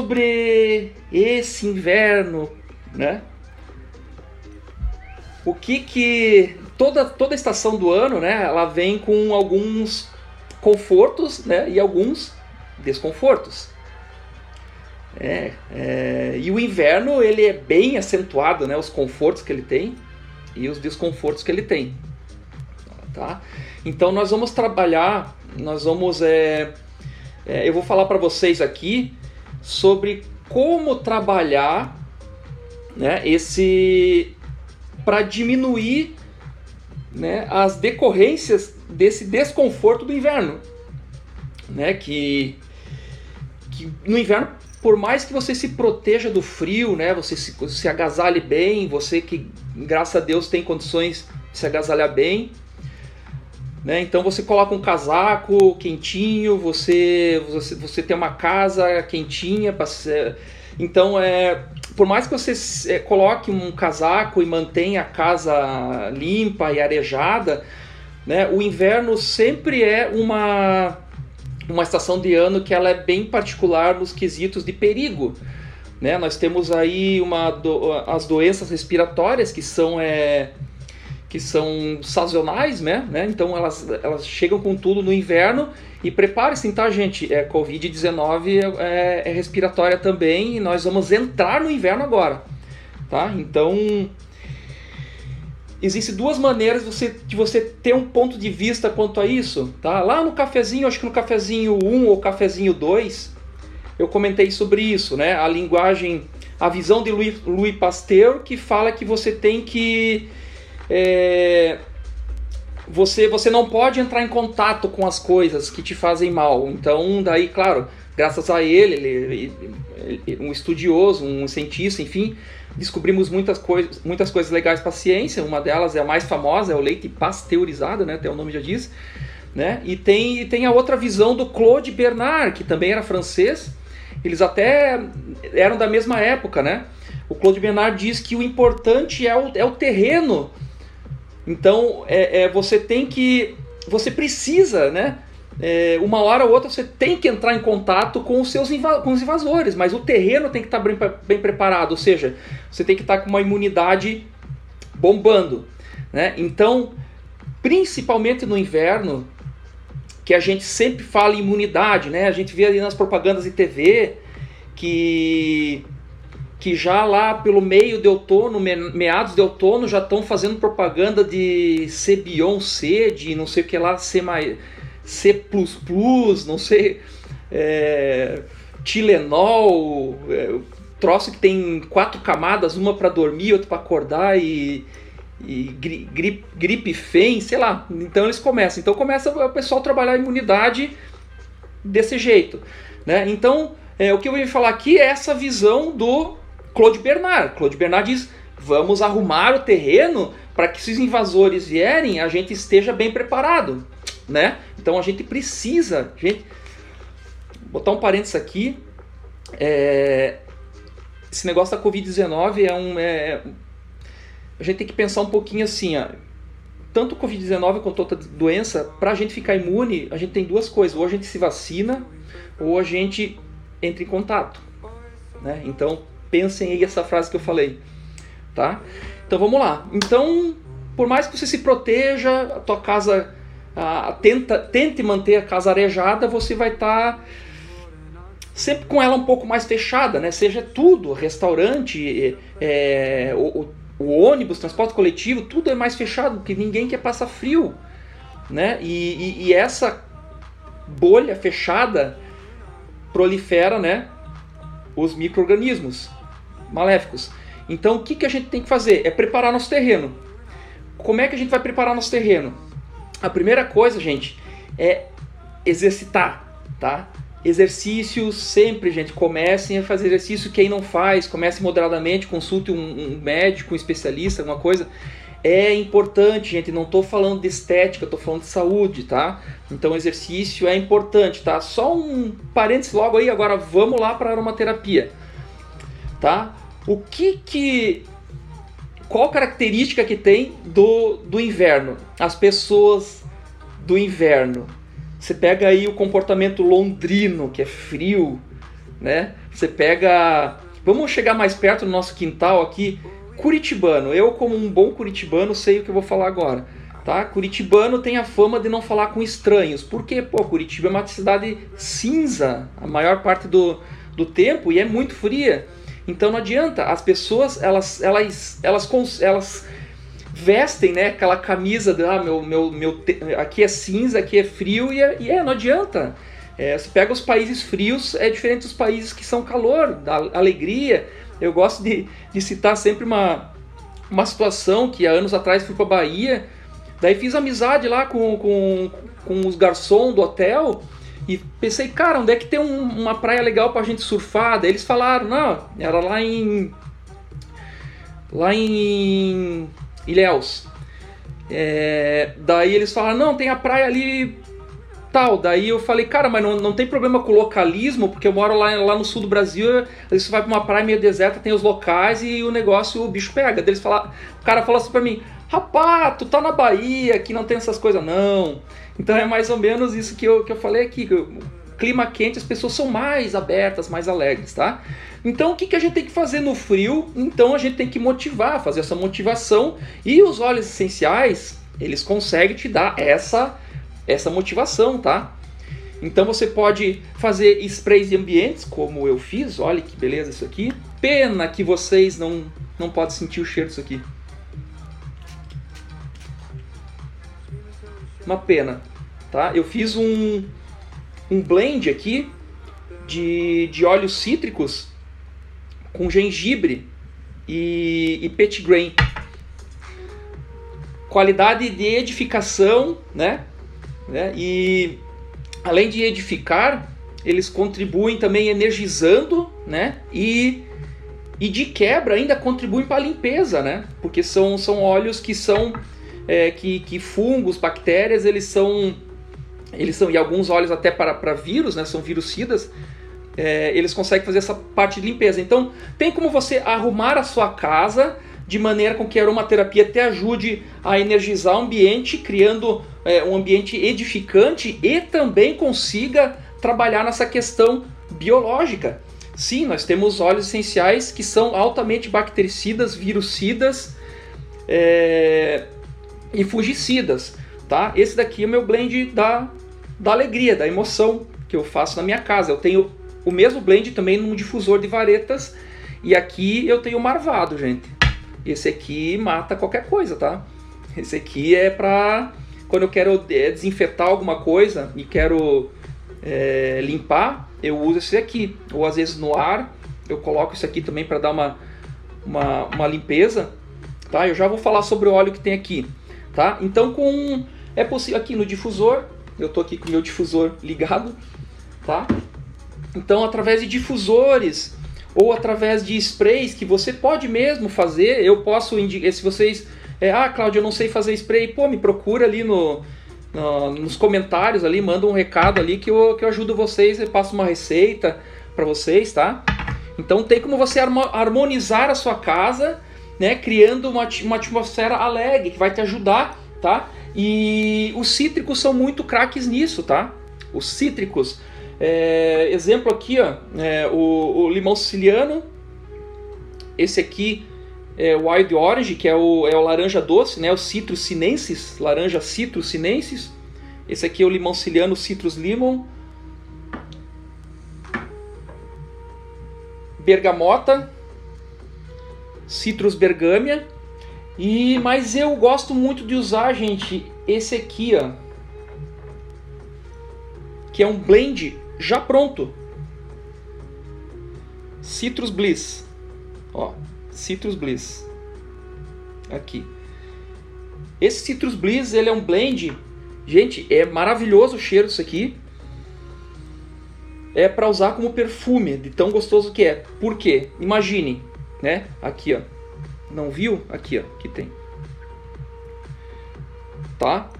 Sobre esse inverno, né? O que que toda toda estação do ano, né, ela vem com alguns confortos, né, e alguns desconfortos. É, é, e o inverno ele é bem acentuado, né, os confortos que ele tem e os desconfortos que ele tem, tá? Então nós vamos trabalhar, nós vamos, é, é eu vou falar para vocês aqui sobre como trabalhar, né, esse para diminuir né, as decorrências desse desconforto do inverno, né, que, que no inverno por mais que você se proteja do frio, né, você se, se agasalhe bem, você que graças a Deus tem condições de se agasalhar bem, né, então você coloca um casaco quentinho, você você, você tem uma casa quentinha, então é por mais que você é, coloque um casaco e mantenha a casa limpa e arejada, né, o inverno sempre é uma, uma estação de ano que ela é bem particular nos quesitos de perigo. Né? Nós temos aí uma do, as doenças respiratórias que são é, que são sazonais, né? né? Então elas, elas chegam com tudo no inverno e prepare-se, tá, gente? É, Covid-19 é, é, respiratória também e nós vamos entrar no inverno agora, tá? Então existem duas maneiras de você, de você ter um ponto de vista quanto a isso, tá? Lá no cafezinho, acho que no cafezinho 1 ou cafezinho 2, eu comentei sobre isso, né? A linguagem, a visão de Louis, Louis Pasteur que fala que você tem que é, você, você não pode entrar em contato com as coisas que te fazem mal. Então, daí, claro, graças a ele, ele, ele um estudioso, um cientista, enfim, descobrimos muitas coisas, muitas coisas legais para a ciência. Uma delas é a mais famosa, é o leite pasteurizado, né? Até o nome já diz. Né? E tem, tem a outra visão do Claude Bernard, que também era francês. Eles até eram da mesma época, né? O Claude Bernard diz que o importante é o, é o terreno então, é, é, você tem que. Você precisa, né? É, uma hora ou outra você tem que entrar em contato com os seus com os invasores, mas o terreno tem que estar bem, bem preparado, ou seja, você tem que estar com uma imunidade bombando. Né? Então, principalmente no inverno, que a gente sempre fala em imunidade, né? a gente vê ali nas propagandas de TV que que já lá pelo meio de outono, meados de outono, já estão fazendo propaganda de C, de não sei o que lá, C, C++, não sei, é, Tilenol, é, troço que tem quatro camadas, uma para dormir, outra para acordar e, e gripe, gripe FEM, sei lá. Então eles começam. Então começa o pessoal a trabalhar a imunidade desse jeito. Né? Então, é, o que eu vou falar aqui é essa visão do Claude Bernard. Claude Bernard diz: vamos arrumar o terreno para que se os invasores vierem, a gente esteja bem preparado, né? Então a gente precisa, gente, botar um parênteses aqui. É, esse negócio da Covid-19 é um. É, a gente tem que pensar um pouquinho assim, ó. Tanto Covid-19 quanto outra doença, para a gente ficar imune, a gente tem duas coisas: ou a gente se vacina, ou a gente entra em contato. Né? Então, pensem aí essa frase que eu falei, tá? Então vamos lá. Então, por mais que você se proteja, a tua casa a, tenta, tente manter a casa arejada, você vai estar tá sempre com ela um pouco mais fechada, né? Seja tudo, restaurante, é, o, o, ônibus, transporte coletivo, tudo é mais fechado, porque ninguém quer passar frio, né? E, e, e essa bolha fechada prolifera, né? Os micro-organismos maléficos. Então o que, que a gente tem que fazer? É preparar nosso terreno. Como é que a gente vai preparar nosso terreno? A primeira coisa, gente, é exercitar, tá? Exercício sempre, gente. Comecem a fazer exercício. Quem não faz, comece moderadamente, consulte um, um médico, um especialista, alguma coisa. É importante, gente. Não estou falando de estética, estou falando de saúde, tá? Então, exercício é importante, tá? Só um parênteses logo aí. Agora, vamos lá para a aromaterapia, tá? O que que qual característica que tem do, do inverno? As pessoas do inverno. Você pega aí o comportamento londrino, que é frio, né? Você pega, vamos chegar mais perto do nosso quintal aqui, Curitibano. Eu como um bom curitibano sei o que eu vou falar agora. Tá? Curitibano tem a fama de não falar com estranhos. Porque, pô, Curitiba é uma cidade cinza a maior parte do, do tempo e é muito fria. Então não adianta, as pessoas elas elas elas elas vestem, né, aquela camisa de ah, meu meu meu aqui é cinza, aqui é frio e é, e é não adianta. É, pega os países frios, é diferente dos países que são calor, da alegria. Eu gosto de, de citar sempre uma, uma situação que há anos atrás fui para Bahia, daí fiz amizade lá com, com, com os garçons do hotel e pensei, cara, onde é que tem um, uma praia legal pra gente surfar? Daí eles falaram, não, era lá em. lá em Ilhéus. É, daí eles falaram, não, tem a praia ali tal. Daí eu falei, cara, mas não, não tem problema com localismo, porque eu moro lá, lá no sul do Brasil, você vai pra uma praia meio deserta, tem os locais e o negócio, o bicho pega. Daí eles falaram, o cara falou assim pra mim, rapaz, tu tá na Bahia, que não tem essas coisas não. Então é mais ou menos isso que eu, que eu falei aqui. clima quente, as pessoas são mais abertas, mais alegres, tá? Então o que, que a gente tem que fazer no frio? Então a gente tem que motivar, fazer essa motivação. E os óleos essenciais, eles conseguem te dar essa, essa motivação, tá? Então você pode fazer sprays de ambientes, como eu fiz. Olha que beleza isso aqui. Pena que vocês não, não podem sentir o cheiro disso aqui. uma pena. Tá? Eu fiz um, um blend aqui de, de óleos cítricos com gengibre e, e pet grain. Qualidade de edificação, né? né? E além de edificar, eles contribuem também energizando, né? E, e de quebra ainda contribuem para a limpeza, né? Porque são, são óleos que são é, que, que fungos, bactérias, eles são, eles são e alguns óleos até para, para vírus, né, são virucidas, é, eles conseguem fazer essa parte de limpeza. Então, tem como você arrumar a sua casa de maneira com que a aromaterapia te ajude a energizar o ambiente, criando é, um ambiente edificante e também consiga trabalhar nessa questão biológica. Sim, nós temos óleos essenciais que são altamente bactericidas, virucidas, é, e fungicidas, tá? Esse daqui é o meu blend da, da alegria, da emoção que eu faço na minha casa. Eu tenho o mesmo blend também num difusor de varetas e aqui eu tenho marvado, gente. Esse aqui mata qualquer coisa, tá? Esse aqui é pra quando eu quero é, desinfetar alguma coisa e quero é, limpar, eu uso esse aqui. Ou às vezes no ar, eu coloco isso aqui também para dar uma, uma, uma limpeza. Tá? Eu já vou falar sobre o óleo que tem aqui tá? Então com é possível aqui no difusor, eu tô aqui com o meu difusor ligado, tá? Então através de difusores ou através de sprays que você pode mesmo fazer, eu posso indicar se vocês é, ah, Cláudio, eu não sei fazer spray, pô, me procura ali no, no, nos comentários ali, manda um recado ali que eu, que eu ajudo vocês, eu passo uma receita para vocês, tá? Então tem como você harmonizar a sua casa né, criando uma, uma atmosfera alegre que vai te ajudar, tá? E os cítricos são muito craques nisso, tá? Os cítricos, é, exemplo aqui, ó, é, o, o, limão siciliano, esse aqui é o wild orange, que é o, é o laranja doce, né? O citrus sinensis, laranja citrus sinensis. Esse aqui é o limão siciliano, citrus limon. Bergamota, Citrus Bergamia. E mas eu gosto muito de usar, gente, esse aqui, ó, que é um blend já pronto. Citrus Bliss. Ó, Citrus Bliss. Aqui. Esse Citrus Bliss, ele é um blend, gente, é maravilhoso o cheiro disso aqui. É para usar como perfume, de tão gostoso que é. Por quê? Imagine, né? Aqui, ó. Não viu? Aqui, ó, que tem. Tá?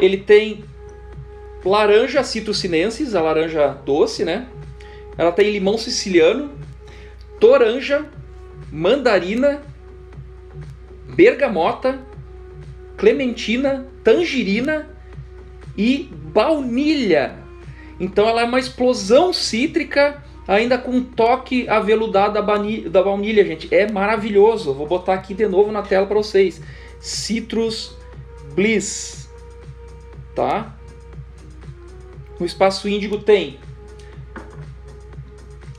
Ele tem laranja citrucinensis, a laranja doce, né? Ela tem limão siciliano, toranja, mandarina, bergamota, clementina, tangerina e baunilha. Então ela é uma explosão cítrica ainda com um toque aveludado da, baunilha, da baunilha, gente. É maravilhoso. Vou botar aqui de novo na tela para vocês. Citrus Bliss, tá? No espaço índigo tem.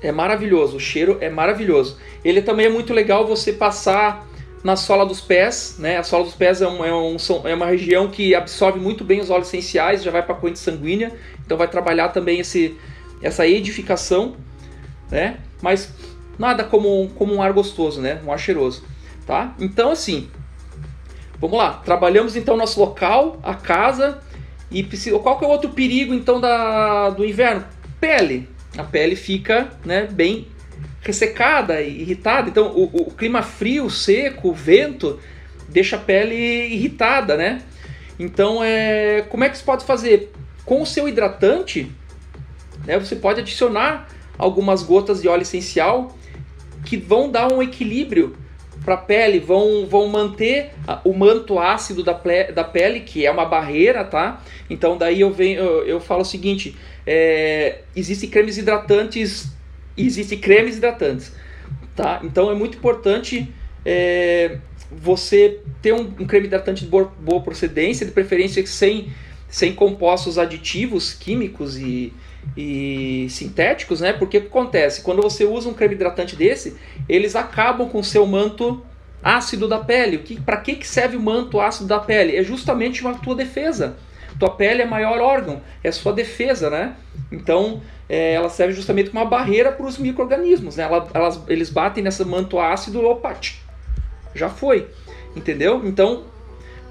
É maravilhoso, o cheiro é maravilhoso. Ele também é muito legal você passar na sola dos pés, né? A sola dos pés é, um, é, um, é uma região que absorve muito bem os óleos essenciais, já vai para a corrente sanguínea, então vai trabalhar também esse, essa edificação né? Mas nada como, como um ar gostoso, né? Um ar cheiroso, tá? Então, assim, vamos lá. Trabalhamos então nosso local, a casa e qual que é o outro perigo então da, do inverno? Pele. A pele fica, né, bem ressecada irritada. Então, o, o clima frio, seco, vento deixa a pele irritada, né? Então, é, como é que você pode fazer? Com o seu hidratante, né, você pode adicionar algumas gotas de óleo essencial que vão dar um equilíbrio para a pele, vão, vão manter o manto ácido da, da pele, que é uma barreira, tá? Então daí eu venho, eu, eu falo o seguinte: é, existem cremes hidratantes, existem cremes hidratantes, tá? Então é muito importante é, você ter um, um, creme hidratante de boa, boa procedência, de preferência sem, sem compostos aditivos químicos e, e sintéticos, né? Porque o que acontece? Quando você usa um creme hidratante desse, eles acabam com o seu manto ácido da pele. O que, para que, que serve o manto ácido da pele? É justamente a tua defesa. Tua pele é maior órgão, é sua defesa, né? Então, é, ela serve justamente como uma barreira para os micro-organismos, né? Ela, elas, eles batem nesse manto ácido, opa, já foi, entendeu? Então,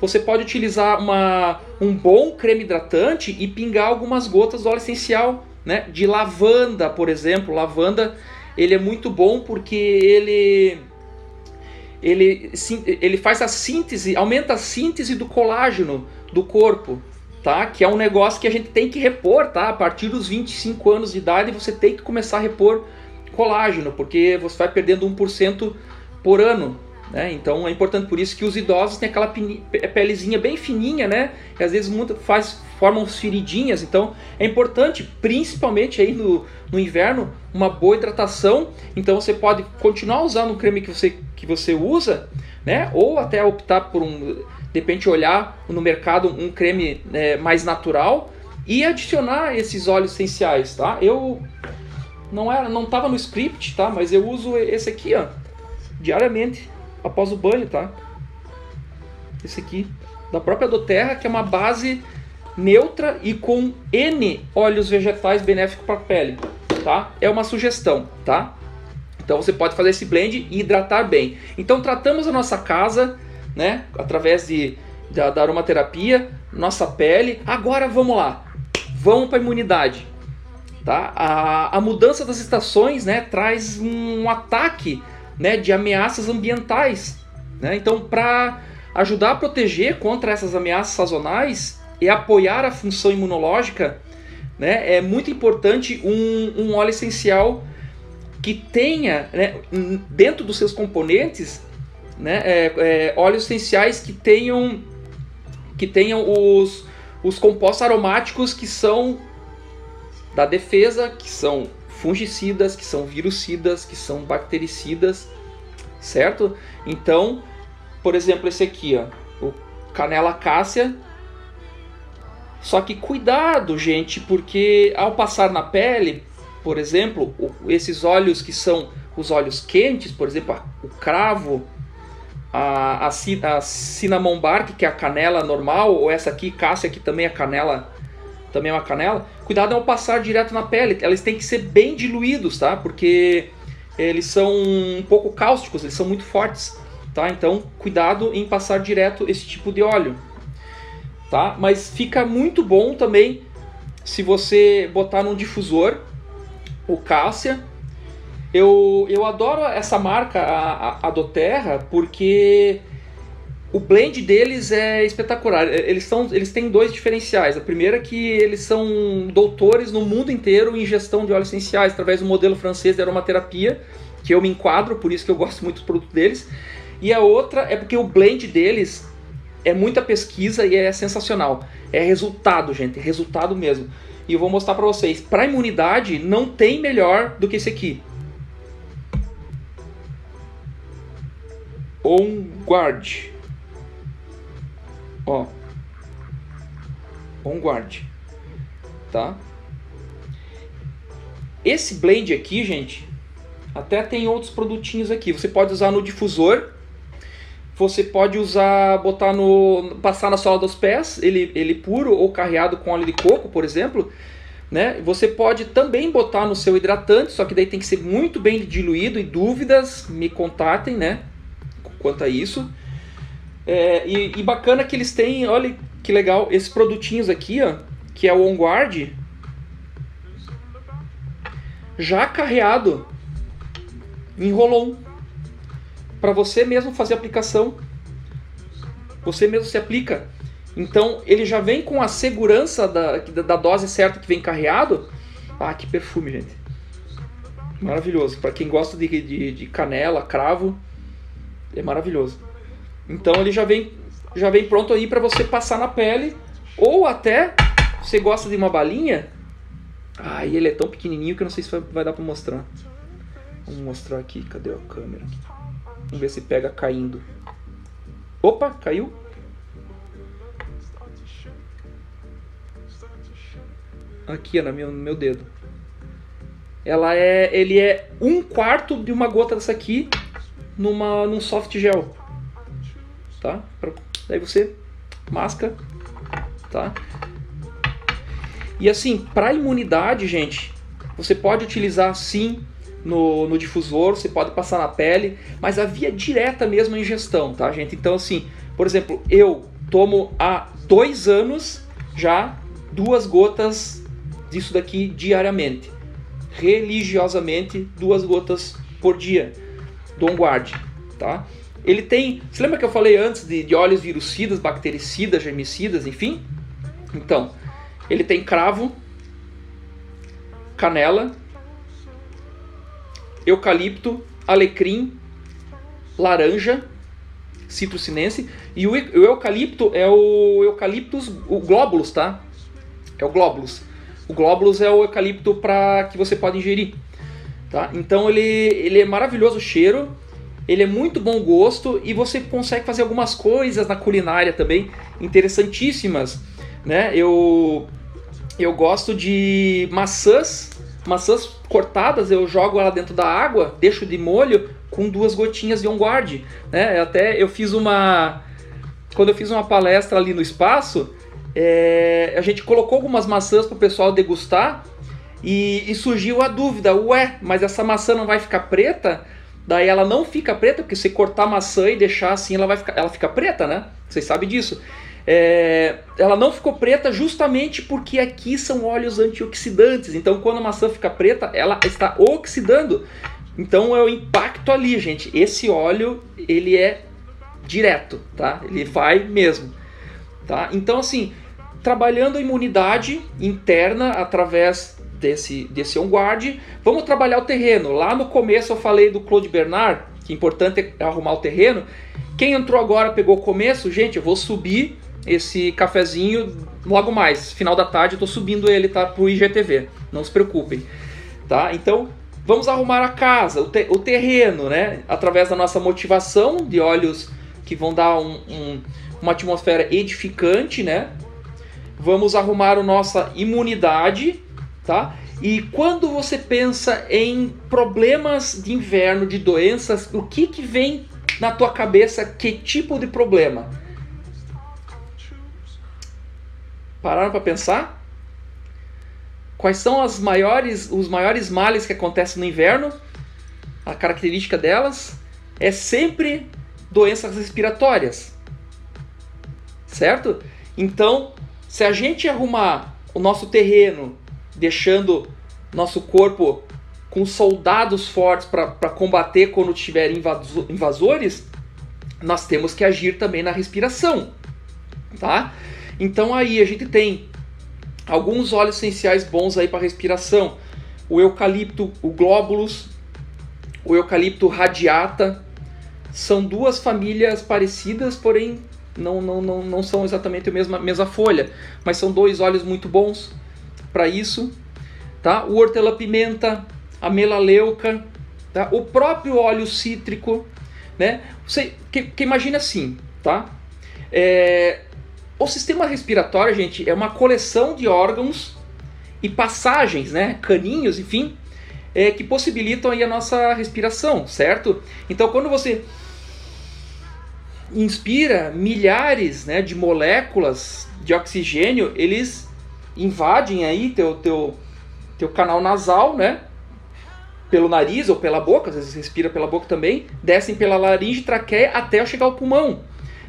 você pode utilizar uma, um bom creme hidratante e pingar algumas gotas do óleo essencial, né? De lavanda, por exemplo. Lavanda, ele é muito bom porque ele ele, ele faz a síntese, aumenta a síntese do colágeno do corpo, tá? Que é um negócio que a gente tem que repor, tá? A partir dos 25 anos de idade você tem que começar a repor colágeno, porque você vai perdendo 1% por ano, né? Então é importante por isso que os idosos têm aquela pelezinha bem fininha, né? E às vezes muito, faz, formam feridinhas. Então é importante, principalmente aí no, no inverno, uma boa hidratação. Então você pode continuar usando o creme que você, que você usa, né? Ou até optar por um, de repente olhar no mercado um creme né, mais natural e adicionar esses óleos essenciais, tá? Eu não era, não estava no script, tá? Mas eu uso esse aqui, ó, diariamente após o banho, tá? Esse aqui, da própria Doterra, que é uma base neutra e com N óleos vegetais benéficos para a pele, tá? É uma sugestão, tá? Então você pode fazer esse blend e hidratar bem. Então tratamos a nossa casa, né, através de, da, da aromaterapia, nossa pele. Agora vamos lá, vamos para a imunidade. Tá? A, a mudança das estações né, traz um ataque né, de ameaças ambientais. Né? Então, para ajudar a proteger contra essas ameaças sazonais e apoiar a função imunológica, né, é muito importante um, um óleo essencial que tenha né, dentro dos seus componentes né, é, é, óleos essenciais que tenham que tenham os, os compostos aromáticos que são da defesa, que são fungicidas, que são virucidas, que são bactericidas, certo? Então, por exemplo, esse aqui, ó, o canela cássia. Só que cuidado, gente, porque ao passar na pele, por exemplo, esses óleos que são os óleos quentes, por exemplo, o cravo, a, a, a cinnamon bark, que é a canela normal, ou essa aqui, cássia, que também é canela também é uma canela, cuidado ao passar direto na pele. Elas têm que ser bem diluídos, tá? Porque eles são um pouco cáusticos, eles são muito fortes, tá? Então, cuidado em passar direto esse tipo de óleo, tá? Mas fica muito bom também se você botar num difusor o Cássia. Eu, eu adoro essa marca, a, a, a Doterra, porque o blend deles é espetacular. É, eles, são, eles têm dois diferenciais. A primeira é que eles são doutores no mundo inteiro em gestão de óleos essenciais, através do modelo francês de aromaterapia, que eu me enquadro, por isso que eu gosto muito do produto deles. E a outra é porque o blend deles é muita pesquisa e é sensacional. É resultado, gente, é resultado mesmo. E eu vou mostrar para vocês. Para imunidade, não tem melhor do que esse aqui. On Guard. Ó. On Guard. Tá? Esse blend aqui, gente, até tem outros produtinhos aqui. Você pode usar no difusor. Você pode usar, botar no, passar na sola dos pés, ele, ele puro ou carreado com óleo de coco, por exemplo. Né? Você pode também botar no seu hidratante, só que daí tem que ser muito bem diluído. E dúvidas, me contatem, né? Quanto a isso. É, e, e, bacana que eles têm, olha que legal, esses produtinhos aqui, ó, que é o On Guard, já carreado em rolon para você mesmo fazer a aplicação. Você mesmo se aplica. Então ele já vem com a segurança da, da dose certa que vem carreado. Ah, que perfume, gente. Maravilhoso. Para quem gosta de, de, de, canela, cravo, é maravilhoso. Então ele já vem, já vem pronto aí para você passar na pele. Ou até, você gosta de uma balinha. E ele é tão pequenininho que eu não sei se vai, vai dar para mostrar. Vamos mostrar aqui. Cadê a câmera? Vamos ver se pega caindo. Opa, caiu. Aqui, no meu, no meu dedo. Ela é, ele é um quarto de uma gota dessa aqui numa, num soft gel. Tá? Daí você masca, tá? E assim, para imunidade, gente, você pode utilizar sim no, no difusor, você pode passar na pele, mas a via direta mesmo é ingestão, tá, gente? Então, assim, por exemplo, eu tomo há dois anos já duas gotas disso daqui diariamente. Religiosamente, duas gotas por dia do OnGuard, tá? Ele tem. Você lembra que eu falei antes de, de óleos virucidas, bactericidas, germicidas, enfim? Então, ele tem cravo, canela, eucalipto, alecrim, laranja, citrucinense. E o, o eucalipto é o eucaliptus, o glóbulos, tá? É o glóbulos. O glóbulos é o eucalipto para que você pode ingerir, tá? Então ele, ele é maravilhoso o cheiro, ele é muito bom gosto e você consegue fazer algumas coisas na culinária também interessantíssimas, né? Eu eu gosto de maçãs maçãs cortadas, eu jogo ela dentro da água, deixo de molho com duas gotinhas de on guard, né? Até eu fiz uma quando eu fiz uma palestra ali no espaço, é, a gente colocou algumas maçãs para o pessoal degustar e, e, surgiu a dúvida, ué, mas essa maçã não vai ficar preta? Daí ela não fica preta, porque se cortar maçã e deixar assim, ela vai ficar, ela fica preta, né? Vocês sabem disso. É, ela não ficou preta justamente porque aqui são óleos antioxidantes. Então, quando a maçã fica preta, ela está oxidando. Então, é o impacto ali, gente. Esse óleo, ele é direto, tá? Ele vai mesmo, tá? Então, assim, trabalhando a imunidade interna através desse, desse on-guard, vamos trabalhar o terreno. Lá no começo eu falei do Claude Bernard, que é importante é arrumar o terreno. Quem entrou agora pegou o começo, gente, eu vou subir esse cafezinho logo mais, final da tarde, eu tô subindo ele tá pro IGTV. Não se preocupem, tá? Então, vamos arrumar a casa, o, te o terreno, né? Através da nossa motivação de óleos que vão dar um, um, uma atmosfera edificante, né? Vamos arrumar a nossa imunidade, tá? E quando você pensa em problemas de inverno, de doenças, o que que vem na tua cabeça? Que tipo de problema? Pararam para pensar? Quais são as maiores, os maiores males que acontecem no inverno? A característica delas é sempre doenças respiratórias. Certo? Então, se a gente arrumar o nosso terreno, deixando nosso corpo com soldados fortes para combater quando tiver invasores, nós temos que agir também na respiração, tá? Então aí a gente tem alguns óleos essenciais bons aí para respiração. O eucalipto, o glóbulos, o eucalipto radiata, são duas famílias parecidas, porém não, não, não, não são exatamente a mesma, mesma folha, mas são dois óleos muito bons para isso, tá? O hortelã-pimenta, a melaleuca, tá? O próprio óleo cítrico, né? Você que, que imagina assim, tá? É, o sistema respiratório, gente, é uma coleção de órgãos e passagens, né? Caninhos, enfim, é, que possibilitam aí a nossa respiração, certo? Então, quando você inspira milhares né, de moléculas de oxigênio, eles invadem aí teu, teu, teu canal nasal, né? Pelo nariz ou pela boca, às vezes respira pela boca também, descem pela laringe, traqueia até chegar ao pulmão.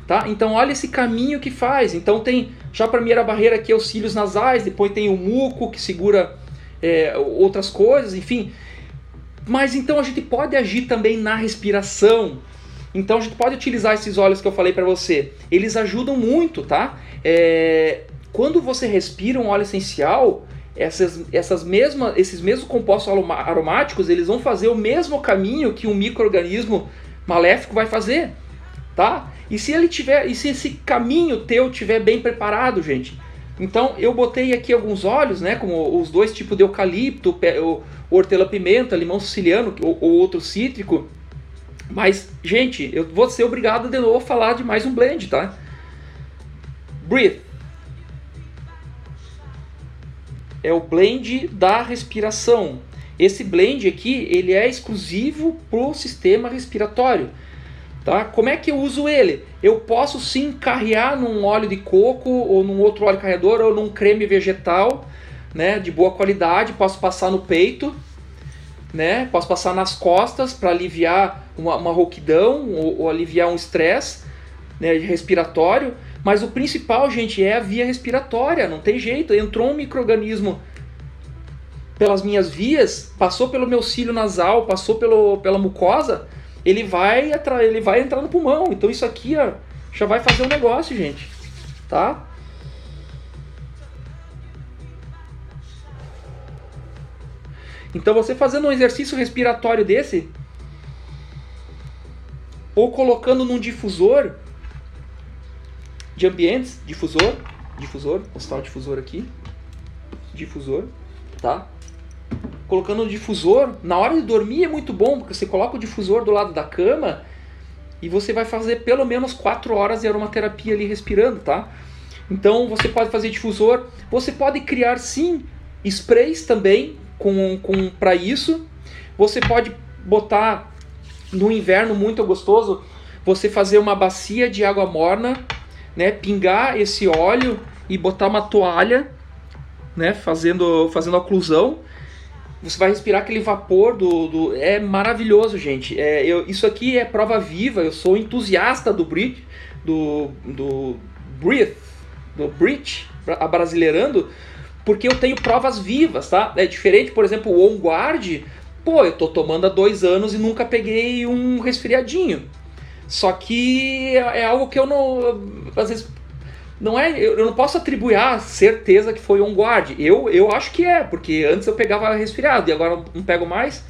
Tá? Então olha esse caminho que faz. Então tem já a primeira barreira aqui os cílios nasais, depois tem o muco que segura é, outras coisas, enfim. Mas então a gente pode agir também na respiração. Então a gente pode utilizar esses óleos que eu falei para você. Eles ajudam muito, tá? É, quando você respira um óleo essencial, essas, essas mesmas, esses mesmos compostos aromáticos, eles vão fazer o mesmo caminho que um microorganismo maléfico vai fazer, tá? E se ele tiver, e se esse caminho teu tiver bem preparado, gente. Então eu botei aqui alguns óleos, né, como os dois tipos de eucalipto, hortelã-pimenta, limão siciliano ou, ou outro cítrico. Mas, gente, eu vou ser obrigado de novo a falar de mais um blend, tá? Breathe. É o blend da respiração. Esse blend aqui, ele é exclusivo para o sistema respiratório. Tá? Como é que eu uso ele? Eu posso sim carrear num óleo de coco ou num outro óleo carreador ou num creme vegetal, né, de boa qualidade, posso passar no peito, né? Posso passar nas costas para aliviar uma, uma rouquidão ou, ou aliviar um estresse, né, respiratório. Mas o principal, gente, é a via respiratória, não tem jeito. Entrou um microorganismo pelas minhas vias, passou pelo meu cílio nasal, passou pelo, pela mucosa, ele vai, ele vai entrar no pulmão. Então isso aqui ó, já vai fazer um negócio, gente. Tá? Então você fazendo um exercício respiratório desse, ou colocando num difusor de ambientes, difusor, difusor, vou mostrar o difusor aqui, difusor, tá? colocando um difusor. Na hora de dormir é muito bom, porque você coloca o difusor do lado da cama e você vai fazer pelo menos 4 horas de aromaterapia ali respirando, tá? Então você pode fazer difusor, você pode criar sim sprays também com, com para isso. Você pode botar no inverno muito gostoso, você fazer uma bacia de água morna, né, pingar esse óleo e botar uma toalha, né, fazendo fazendo oclusão você vai respirar aquele vapor do. do é maravilhoso, gente. É, eu, isso aqui é prova viva. Eu sou entusiasta do Brit, do, do Breathe, do Brit, brasileirando, porque eu tenho provas vivas, tá? É diferente, por exemplo, o On Guard. Pô, eu tô tomando há dois anos e nunca peguei um resfriadinho. Só que é, é algo que eu não. Às vezes não é, eu não posso atribuir a certeza que foi on guard. Eu, eu acho que é, porque antes eu pegava resfriado e agora não pego mais.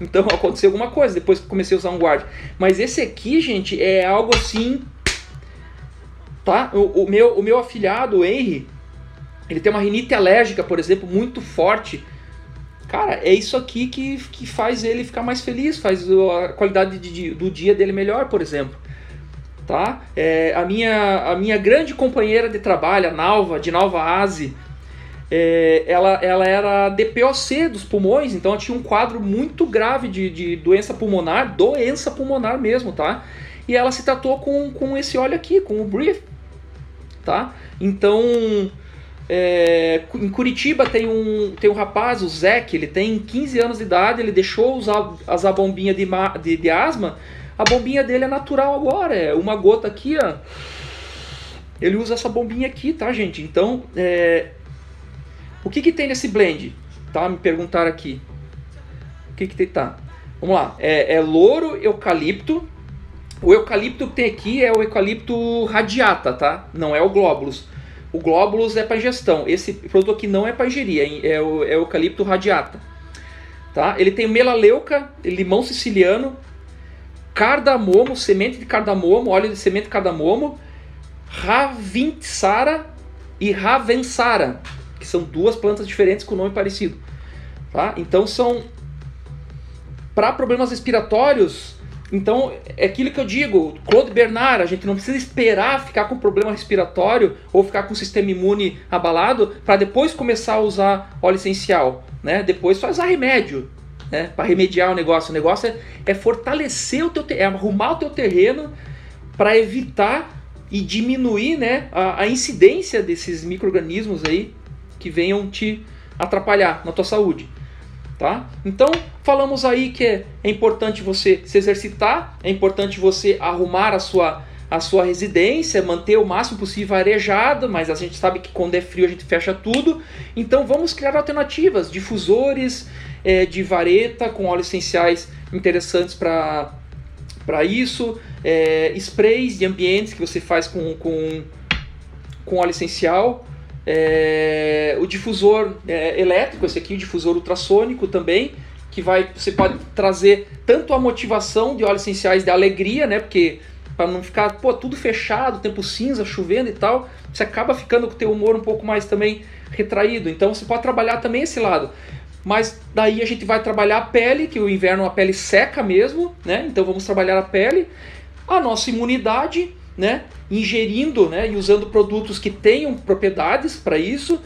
Então aconteceu alguma coisa depois que comecei a usar um guard. Mas esse aqui, gente, é algo assim. Tá? O, o, meu, o meu afilhado, o Henry, ele tem uma rinite alérgica, por exemplo, muito forte. Cara, é isso aqui que, que faz ele ficar mais feliz, faz a qualidade de, do dia dele melhor, por exemplo tá? É, a, minha, a minha grande companheira de trabalho, a Nalva, de Nalva Asi, é, ela, ela era DPOC dos pulmões, então ela tinha um quadro muito grave de, de doença pulmonar, doença pulmonar mesmo, tá? E ela se tratou com, com esse óleo aqui, com o Breathe, tá? Então, é, em Curitiba tem um, tem um rapaz, o Zeke, ele tem 15 anos de idade, ele deixou usar, usar a bombinha de, de, de asma a bombinha dele é natural agora, é uma gota aqui, ó. Ele usa essa bombinha aqui, tá, gente? Então, é... o que que tem nesse blend? Tá, me perguntaram aqui. O que que tem, tá? Vamos lá, é, é louro, eucalipto. O eucalipto que tem aqui é o eucalipto radiata, tá? Não é o glóbulos. O glóbulos é para ingestão. Esse produto aqui não é para ingerir, é o, é o eucalipto radiata. Tá? Ele tem melaleuca, limão siciliano, cardamomo, semente de cardamomo, óleo de semente de cardamomo, ravintsara e ravensara. que são duas plantas diferentes com nome parecido. Tá? Então são para problemas respiratórios, então é aquilo que eu digo, Claude Bernard, a gente não precisa esperar ficar com problema respiratório ou ficar com o sistema imune abalado para depois começar a usar óleo essencial, né? Depois só usar remédio, né? Para remediar o negócio. O negócio é, é fortalecer o teu, é arrumar o teu terreno para evitar e diminuir, né, a, a incidência desses microrganismos aí que venham te atrapalhar na tua saúde. Tá? Então, falamos aí que é, é importante você se exercitar, é importante você arrumar a sua, a sua residência, manter o máximo possível arejado, mas a gente sabe que quando é frio a gente fecha tudo. Então, vamos criar alternativas, difusores é, de vareta com óleos essenciais interessantes para isso, é, sprays de ambientes que você faz com, com, com óleo essencial. É, o difusor é, elétrico, esse aqui, o difusor ultrassônico também, que vai, você pode trazer tanto a motivação de óleos essenciais de alegria, né? Porque para não ficar pô, tudo fechado, tempo cinza, chovendo e tal, você acaba ficando com o teu humor um pouco mais também retraído. Então você pode trabalhar também esse lado. Mas daí a gente vai trabalhar a pele, que o inverno uma pele seca mesmo, né? Então vamos trabalhar a pele, a nossa imunidade né, ingerindo né, e usando produtos que tenham propriedades para isso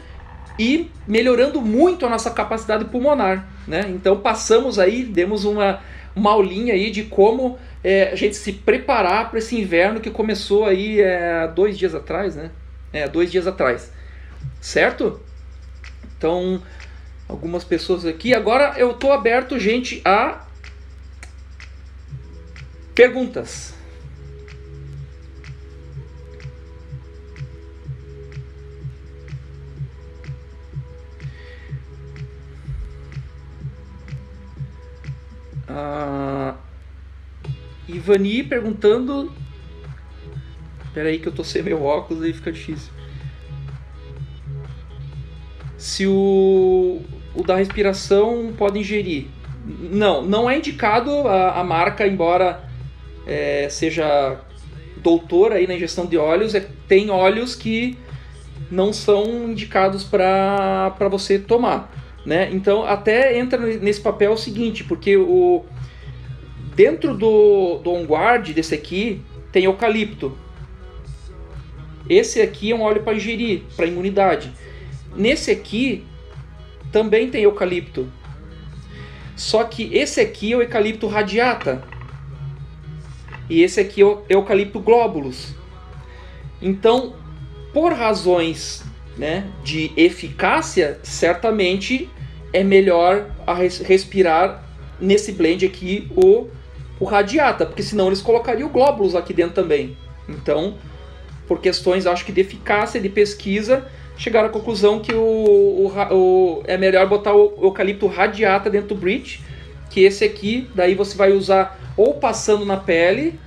e melhorando muito a nossa capacidade pulmonar. Né? Então passamos aí, demos uma, uma aulinha aí de como é, a gente se preparar para esse inverno que começou aí é, dois dias atrás, né? É, dois dias atrás. Certo? Então, algumas pessoas aqui. Agora eu estou aberto, gente, a perguntas. A Ivani perguntando. Espera aí que eu tô sem meu óculos e fica difícil. Se o, o da respiração pode ingerir. Não, não é indicado a, a marca, embora é, seja doutor aí na ingestão de óleos, é, tem óleos que não são indicados para você tomar. Né? Então até entra nesse papel o seguinte, porque o dentro do, do OnGuard desse aqui tem eucalipto. Esse aqui é um óleo para ingerir, para imunidade. Nesse aqui também tem eucalipto. Só que esse aqui é o eucalipto radiata. E esse aqui é o eucalipto glóbulos. Então, por razões né, de eficácia, certamente é melhor respirar nesse blend aqui o, o radiata, porque senão eles colocariam glóbulos aqui dentro também. Então, por questões, acho que de eficácia, de pesquisa, chegaram à conclusão que o, o, o é melhor botar o eucalipto radiata dentro do bridge, que esse aqui, daí você vai usar ou passando na pele,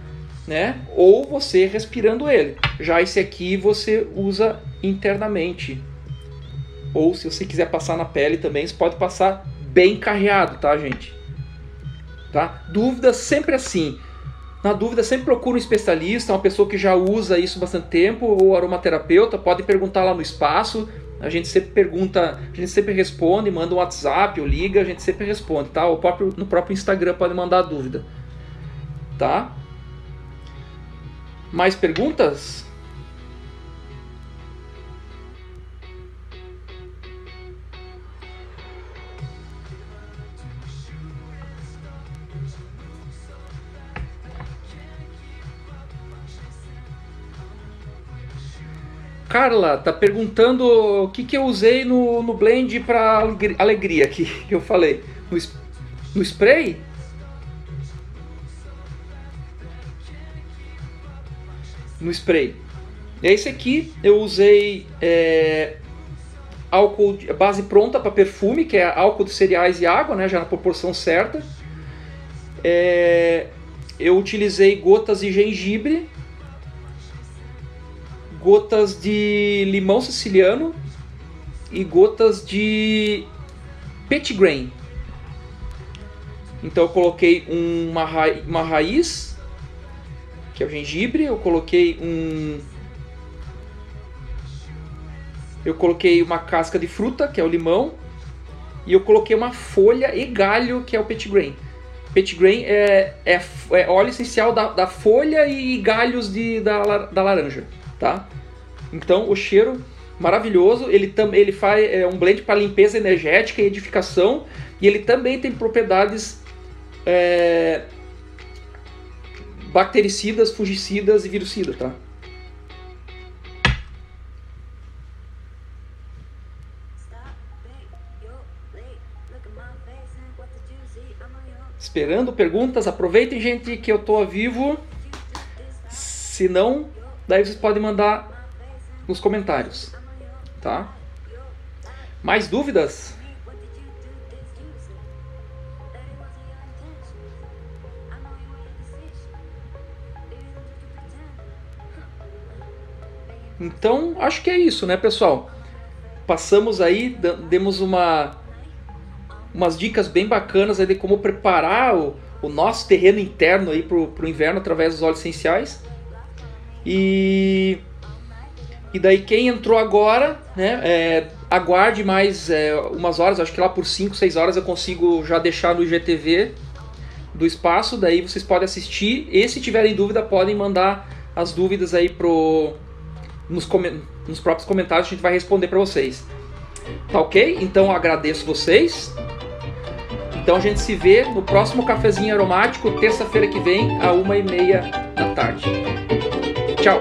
né, ou você respirando ele. Já esse aqui você usa internamente. Ou se você quiser passar na pele também, você pode passar bem carreado, tá, gente? Tá? Dúvida sempre assim. Na dúvida, sempre procura um especialista, uma pessoa que já usa isso bastante tempo, ou aromaterapeuta, pode perguntar lá no espaço. A gente sempre pergunta, a gente sempre responde, manda um WhatsApp ou liga, a gente sempre responde, tá? O próprio, no próprio Instagram pode mandar dúvida. Tá? Mais perguntas? Carla tá perguntando o que, que eu usei no, no blend para alegria que, eu falei. No, no spray? No spray. Esse aqui eu usei é, álcool base pronta para perfume, que é álcool de cereais e água, né, já na proporção certa. É, eu utilizei gotas de gengibre gotas de limão siciliano e gotas de petitgrain. Então eu coloquei uma, ra uma raiz, que é o gengibre, eu coloquei um eu coloquei uma casca de fruta, que é o limão, e eu coloquei uma folha e galho, que é o petgrain. Petgrain é, é, é óleo essencial da, da folha e galhos de, da, da laranja, tá? Então o cheiro maravilhoso, ele também ele faz é, um blend para limpeza energética e edificação, e ele também tem propriedades é, bactericidas, fungicidas e virucidas, tá? Esperando perguntas, aproveitem gente que eu tô vivo. Se não, daí vocês podem mandar nos comentários, tá? Mais dúvidas? Então, acho que é isso, né, pessoal? Passamos aí, demos uma, umas dicas bem bacanas aí de como preparar o, o nosso terreno interno aí pro, pro inverno através dos óleos essenciais. E, e daí quem entrou agora, né, é, aguarde mais é, umas horas, acho que lá por 5, 6 horas eu consigo já deixar no IGTV do espaço, daí vocês podem assistir e se tiverem dúvida podem mandar as dúvidas aí pro, nos, nos próprios comentários, a gente vai responder para vocês. Tá ok? Então eu agradeço vocês. Então a gente se vê no próximo cafezinho aromático, terça-feira que vem, a uma e meia da tarde. Tchau!